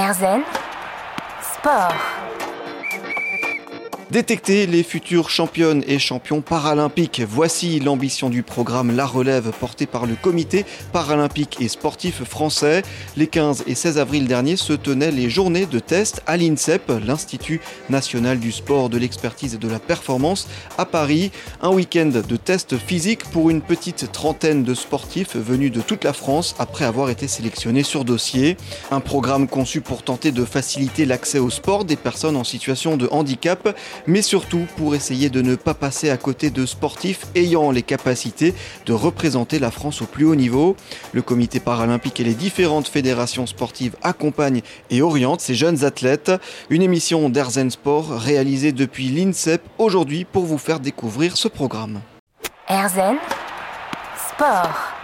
Erzen Sport. Détecter les futures championnes et champions paralympiques. Voici l'ambition du programme La Relève porté par le comité paralympique et sportif français. Les 15 et 16 avril dernier se tenaient les journées de test à l'INSEP, l'Institut national du sport, de l'expertise et de la performance à Paris. Un week-end de tests physiques pour une petite trentaine de sportifs venus de toute la France après avoir été sélectionnés sur dossier. Un programme conçu pour tenter de faciliter l'accès au sport des personnes en situation de handicap mais surtout pour essayer de ne pas passer à côté de sportifs ayant les capacités de représenter la France au plus haut niveau. Le comité paralympique et les différentes fédérations sportives accompagnent et orientent ces jeunes athlètes. Une émission d'Erzen Sport réalisée depuis l'INSEP aujourd'hui pour vous faire découvrir ce programme. Erzen Sport.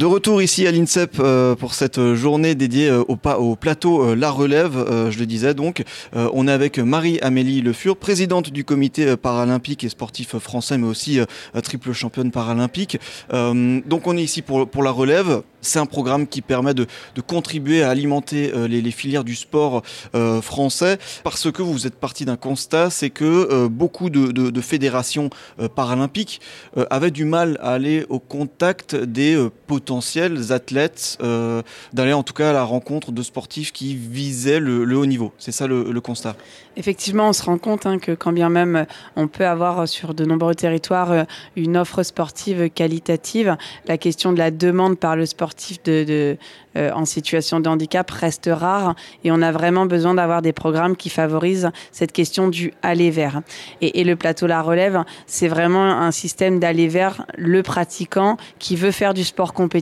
De retour ici à l'INSEP euh, pour cette journée dédiée euh, au, au, plateau euh, La Relève, je le disais donc. on est avec Marie-Amélie Le Fur, présidente du comité paralympique et sportif français, mais aussi triple championne paralympique. donc on est ici pour La Relève. C'est un programme qui permet de, contribuer à alimenter les, les, filières du sport français parce que vous êtes parti d'un constat, c'est que beaucoup de, fédérations paralympiques avaient du mal à aller au contact des potentiels athlètes euh, d'aller en tout cas à la rencontre de sportifs qui visaient le, haut niveau. C'est ça le, constat. Effectivement, on se rend compte hein, que quand bien même on peut avoir sur de nombreux territoires euh, une offre sportive qualitative, la question de la demande par le de, euh, en situation de handicap reste rare et on a vraiment besoin d'avoir des programmes qui favorisent cette question du aller vers. Et, le plateau La Relève, c'est vraiment un système d'aller vers le pratiquant qui veut faire du sport compétitif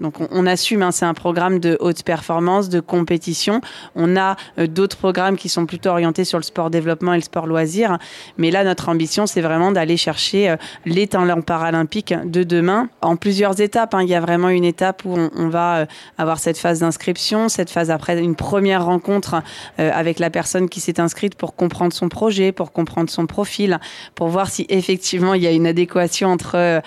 donc on, assume, hein, c'est un programme de haute performance, de compétition. On a euh, d'autres programmes qui sont plutôt orientés sur le sport développement et le sport loisir. Mais là, notre ambition, c'est vraiment d'aller chercher euh, les talents paralympiques de demain en plusieurs étapes. Hein. Il y a vraiment une étape où on, va avoir cette phase d'inscription, cette phase après une première rencontre avec la personne qui s'est inscrite pour comprendre son projet, pour comprendre son profil, pour voir si effectivement il y a une adéquation entre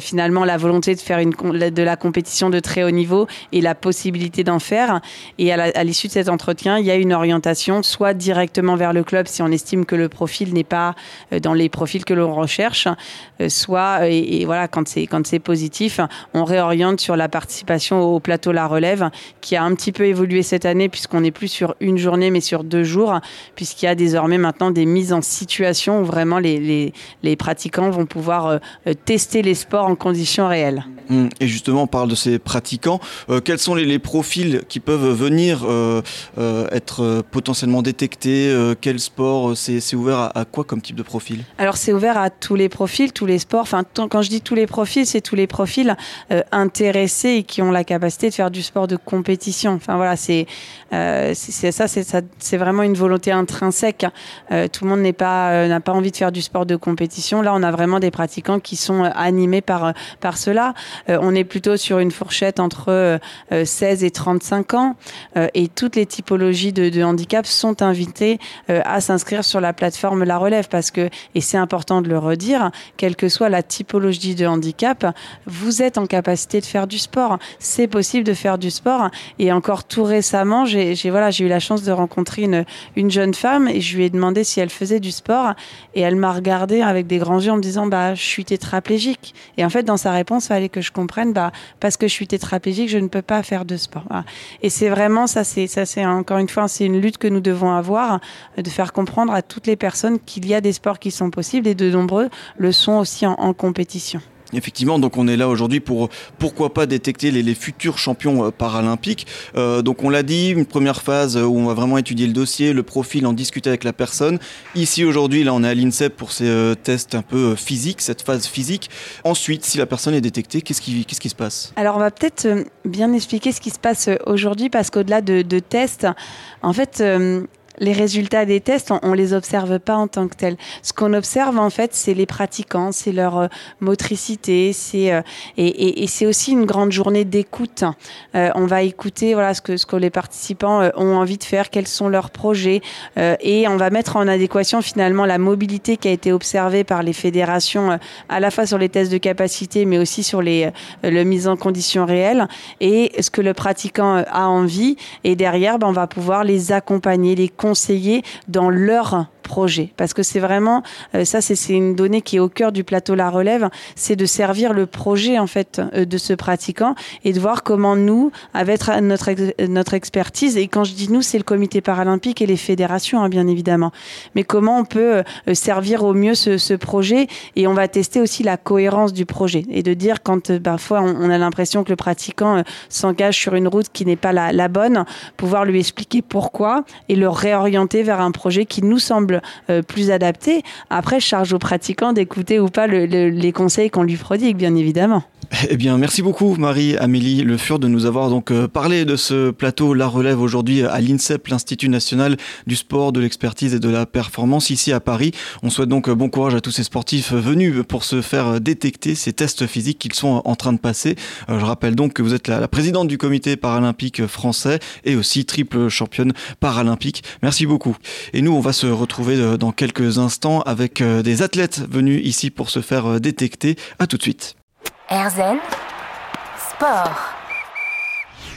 finalement la volonté de faire une, de la compétition de très haut niveau et la possibilité d'en faire. Et à l'issue de cet entretien, il y a une orientation, soit directement vers le club si on estime que le profil n'est pas euh, dans les profils que l'on recherche, euh, soit, euh, et, voilà, quand c'est, quand c'est positif, on réoriente sur la participation au plateau La Relève, qui a un petit peu évolué cette année, puisqu'on n'est plus sur une journée, mais sur deux jours, puisqu'il y a désormais maintenant des mises en situation où vraiment les, les, les pratiquants vont pouvoir tester les sports en conditions réelles. Hum, et justement, parle de ces pratiquants. Euh, quels sont les, profils qui peuvent venir euh, euh, être potentiellement détectés Quel sport C'est ouvert à, quoi comme type de profil? Alors c'est ouvert à tous les profils, tous les sports. Enfin, quand je dis tous les profils, c'est tous les profils intéressés et qui ont la capacité de faire du sport de compétition. Enfin voilà, c'est c'est ça, c'est vraiment une volonté intrinsèque. tout le monde n'est pas n'a pas envie de faire du sport de compétition. Là, on a vraiment des pratiquants qui sont animés par par cela. on est plutôt sur une fourchette entre 16 euh, et 35 ans euh, et toutes les typologies de, handicap sont invitées euh, à s'inscrire sur la plateforme La Relève parce que, et c'est important de le redire, quelle que soit la typologie de handicap, vous êtes en capacité de faire du sport. C'est possible de faire du sport et encore tout récemment, j'ai voilà, eu la chance de rencontrer une, une jeune femme et je lui ai demandé si elle faisait du sport et elle m'a regardé avec des grands yeux en me disant bah je suis tétraplégique et en fait dans sa réponse il fallait que je comprenne bah parce que je suis tétraplégique, je ne peux pas faire de sport. Et c'est vraiment ça, c'est ça, c'est encore une fois, c'est une lutte que nous devons avoir, de faire comprendre à toutes les personnes qu'il y a des sports qui sont possibles et de nombreux le sont aussi en compétition. Effectivement, donc on est là aujourd'hui pour pourquoi pas détecter les, futurs champions euh, paralympiques. Euh, donc on l'a dit, une première phase où on va vraiment étudier le dossier, le profil, en discuter avec la personne. Ici aujourd'hui, là on est à l'INSEP pour ces euh, tests un peu physiques, cette phase physique. Ensuite, si la personne est détectée, qu'est-ce qui, se passe? Alors on va peut-être bien expliquer ce qui se passe aujourd'hui parce qu'au-delà de, de, tests, en fait les résultats des tests, on, ne les observe pas en tant que tels. Ce qu'on observe en fait, c'est les pratiquants, c'est leur euh, motricité, c'est euh, et, c'est aussi une grande journée d'écoute. Euh, on va écouter voilà ce que ce que les participants ont envie de faire, quels sont leurs projets, et on va mettre en adéquation finalement la mobilité qui a été observée par les fédérations à la fois sur les tests de capacité, mais aussi sur les le mise en conditions réelles et ce que le pratiquant a envie. Et derrière, ben, on va pouvoir les accompagner, les conseiller dans leur projet. Parce que c'est vraiment, euh, ça c'est une donnée qui est au cœur du plateau La Relève, c'est de servir le projet en fait euh, de ce pratiquant et de voir comment nous, avec notre, notre expertise, et quand je dis nous, c'est le comité paralympique et les fédérations hein, bien évidemment, mais comment on peut euh, servir au mieux ce, projet et on va tester aussi la cohérence du projet et de dire quand parfois on, a l'impression que le pratiquant s'engage sur une route qui n'est pas la bonne, pouvoir lui expliquer pourquoi et le réorienter vers un projet qui nous semble euh, plus adapté. Après, charge aux pratiquants d'écouter ou pas les conseils qu'on lui prodigue, bien évidemment. Eh bien, merci beaucoup Marie-Amélie Le Fur de nous avoir donc euh, parlé de ce plateau La Relève aujourd'hui à l'INSEP, l'Institut national du sport, de l'expertise et de la performance ici à Paris. On souhaite donc euh, bon courage à tous ces sportifs venus pour se faire détecter ces tests physiques qu'ils sont en train de passer. Je rappelle donc que vous êtes la, présidente du comité paralympique français et aussi triple championne paralympique. Merci beaucoup. Et nous, on va se retrouver euh, dans quelques instants avec euh, des athlètes venus ici pour se faire euh, détecter. À tout de suite.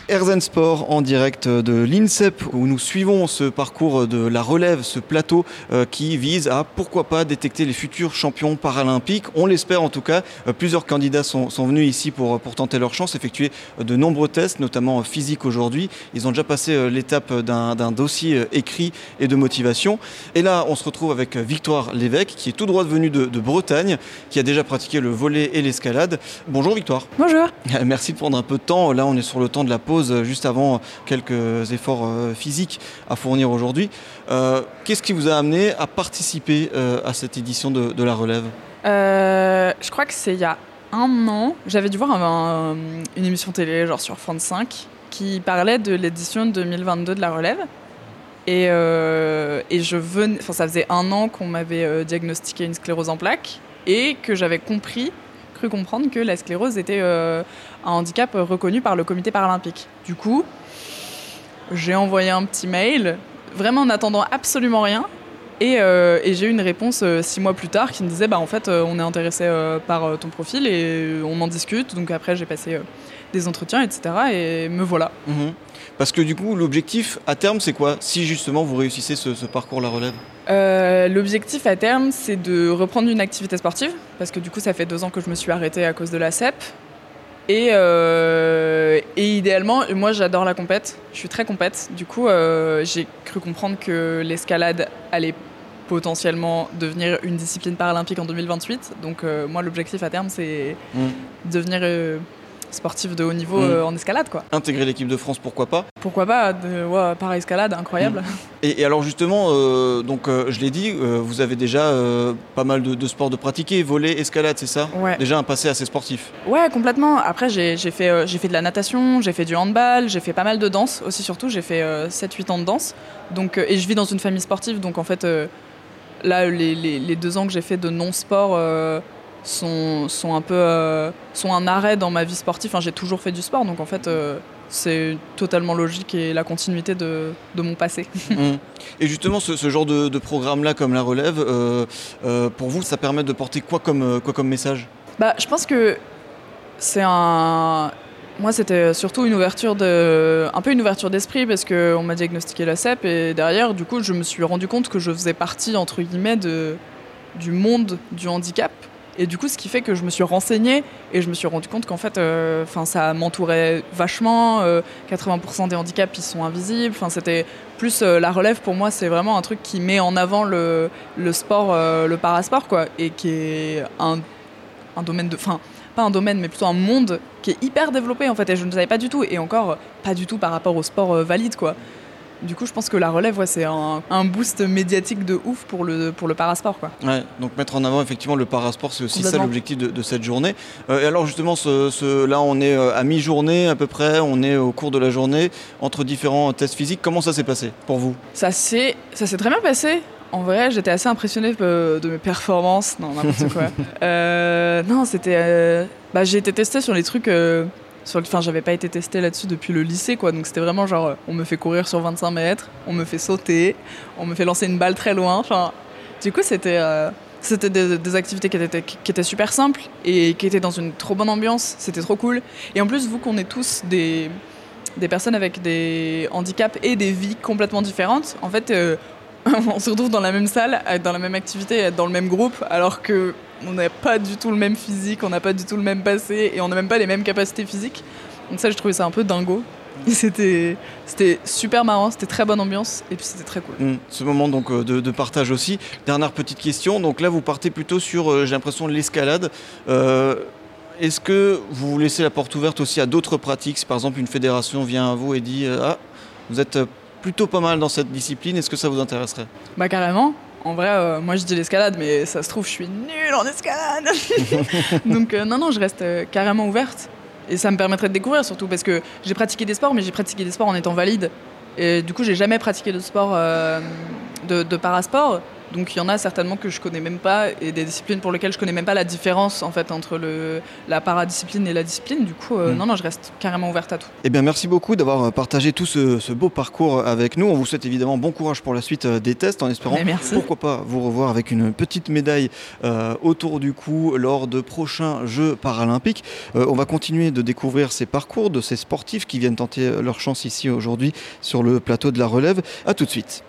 Erzen Sport en direct de l'INSEP où nous suivons ce parcours de la relève, ce plateau euh, qui vise à pourquoi pas détecter les futurs champions paralympiques. On l'espère en tout cas. Euh, plusieurs candidats sont, venus ici pour, pour tenter leur chance, effectuer de nombreux tests, notamment physiques aujourd'hui. Ils ont déjà passé euh, l'étape d'un dossier écrit et de motivation. Et là, on se retrouve avec Victoire Lévesque qui est tout droit venu de, de Bretagne, qui a déjà pratiqué le volet et l'escalade. Bonjour Victoire. Bonjour. Merci de prendre un peu de temps. Là, on est sur le temps de la pause euh, juste avant quelques efforts euh, physiques à fournir aujourd'hui. Euh, qu'est-ce qui vous a amené à participer à cette édition de, la relève? Je crois que c'est il y a un an, j'avais dû voir une émission télé, genre sur France 5, qui parlait de l'édition 2022 de la relève. Et, et je venais, ça faisait un an qu'on m'avait diagnostiqué une sclérose en plaques et que j'avais compris comprendre que la sclérose était euh, un handicap reconnu par le comité paralympique. Du coup, j'ai envoyé un petit mail, vraiment en attendant absolument rien. Et, euh, j'ai eu une réponse euh, six mois plus tard qui me disait bah en fait on est intéressé par ton profil et on en discute. Donc après j'ai passé des entretiens etc. Et me voilà. Mhm. Parce que du coup, l'objectif à terme, c'est quoi? Si justement vous réussissez ce, parcours la relève? Euh, L'objectif à terme, c'est de reprendre une activité sportive. Parce que du coup, ça fait deux ans que je me suis arrêtée à cause de la CEP. Et, euh, et idéalement, moi j'adore la compète, je suis très compète. Du coup, euh, j'ai cru comprendre que l'escalade allait potentiellement devenir une discipline paralympique en 2028. Donc moi l'objectif à terme c'est mmh. devenir sportif de haut niveau mm. euh, en escalade. Quoi. Intégrer l'équipe de France, pourquoi pas Pourquoi pas de, ouais, Par escalade, incroyable. Mm. Et, alors justement, euh, donc euh, je l'ai dit, vous avez déjà pas mal de, sports de pratiquer, voler, escalade, c'est ça ouais. Déjà un passé assez sportif. Ouais, complètement. Après, j'ai fait, j'ai fait de la natation, j'ai fait du handball, j'ai fait pas mal de danse aussi, surtout. J'ai fait 7-8 ans de danse. Donc, et je vis dans une famille sportive, donc en fait, là, les, les, les, deux ans que j'ai fait de non-sport sont, sont un peu euh, sont un arrêt dans ma vie sportive. Enfin, j'ai toujours fait du sport, donc en fait, euh, c'est totalement logique et la continuité de, de mon passé. Mmh. Et justement, ce, ce genre de, de programme-là, comme la relève, euh, pour vous, ça permet de porter quoi comme, quoi comme message? Bah, Je pense que c'est un. Moi, c'était surtout une ouverture de, un peu une ouverture d'esprit parce qu'on m'a diagnostiqué la CEP et derrière, du coup, je me suis rendu compte que je faisais partie entre guillemets de, du monde du handicap et du coup, ce qui fait que je me suis renseignée et je me suis rendu compte qu'en fait, euh, ça m'entourait vachement. 80% euh, des handicaps, ils sont invisibles. Enfin, c'était plus euh, la relève pour moi, c'est vraiment un truc qui met en avant le, le sport, le parasport, quoi, et qui est un, un domaine de. Enfin, pas un domaine, mais plutôt un monde qui est hyper développé en fait. Et je ne savais pas du tout. Et encore, pas du tout par rapport au sport valide, quoi. Du coup, je pense que la relève, ouais, c'est un, un boost médiatique de ouf pour le, pour le parasport. Quoi. Ouais, donc mettre en avant effectivement le parasport, c'est aussi ça l'objectif de, de cette journée. Euh, et alors justement, ce, ce- là on est euh, à mi-journée à peu près, on est au cours de la journée, entre différents tests physiques. Comment ça s'est passé pour vous? Ça s'est très bien passé. En vrai, j'étais assez impressionnée euh, de mes performances. Non, n'importe quoi. Euh, non, c'était. euh, bah, j'ai été testée sur les trucs. Sur le... Enfin, j'avais pas été testée là-dessus depuis le lycée, quoi. Donc c'était vraiment genre, euh, on me fait courir sur 25 mètres, on me fait sauter, on me fait lancer une balle très loin. Enfin, du coup, c'était. euh, des, activités qui étaient, super simples et qui étaient dans une trop bonne ambiance. C'était trop cool. Et en plus, vous qu'on est tous des, personnes avec des handicaps et des vies complètement différentes, en fait, euh, on se retrouve dans la même salle, dans la même activité, dans le même groupe, alors que on n'a pas du tout le même physique, on n'a pas du tout le même passé et on n'a même pas les mêmes capacités physiques. Donc ça, je trouvais ça un peu dingo. C'était c'était super marrant, c'était très bonne ambiance et puis c'était très cool. Hmm, Ce moment donc euh, de, de partage aussi. Dernière petite question, donc là vous partez plutôt sur, euh, j'ai l'impression, l'escalade. Euh, Est-ce que vous laissez la porte ouverte aussi à d'autres pratiques? Si par exemple une fédération vient à vous et dit Ah, vous êtes plutôt pas mal dans cette discipline, est-ce que ça vous intéresserait? Bah carrément. En vrai, euh, moi je dis l'escalade, mais ça se trouve, je suis nulle en escalade. Donc euh, non, non, je reste euh, carrément ouverte. Et ça me permettrait de découvrir surtout parce que j'ai pratiqué des sports, mais j'ai pratiqué des sports en étant valide. Et du coup, j'ai jamais pratiqué de sport de, de parasport. Donc il y en a certainement que je connais même pas et des disciplines pour lesquelles je connais même pas la différence en fait entre le, la paradiscipline et la discipline. Du coup, euh, Mm. non, non, je reste carrément ouverte à tout. Eh bien, merci beaucoup d'avoir euh, partagé tout ce, ce beau parcours avec nous. On vous souhaite évidemment bon courage pour la suite euh, des tests en espérant merci. pourquoi pas vous revoir avec une petite médaille euh, autour du cou lors de prochains Jeux paralympiques. Euh, on va continuer de découvrir ces parcours de ces sportifs qui viennent tenter euh, leur chance ici aujourd'hui sur le plateau de la relève. A tout de suite.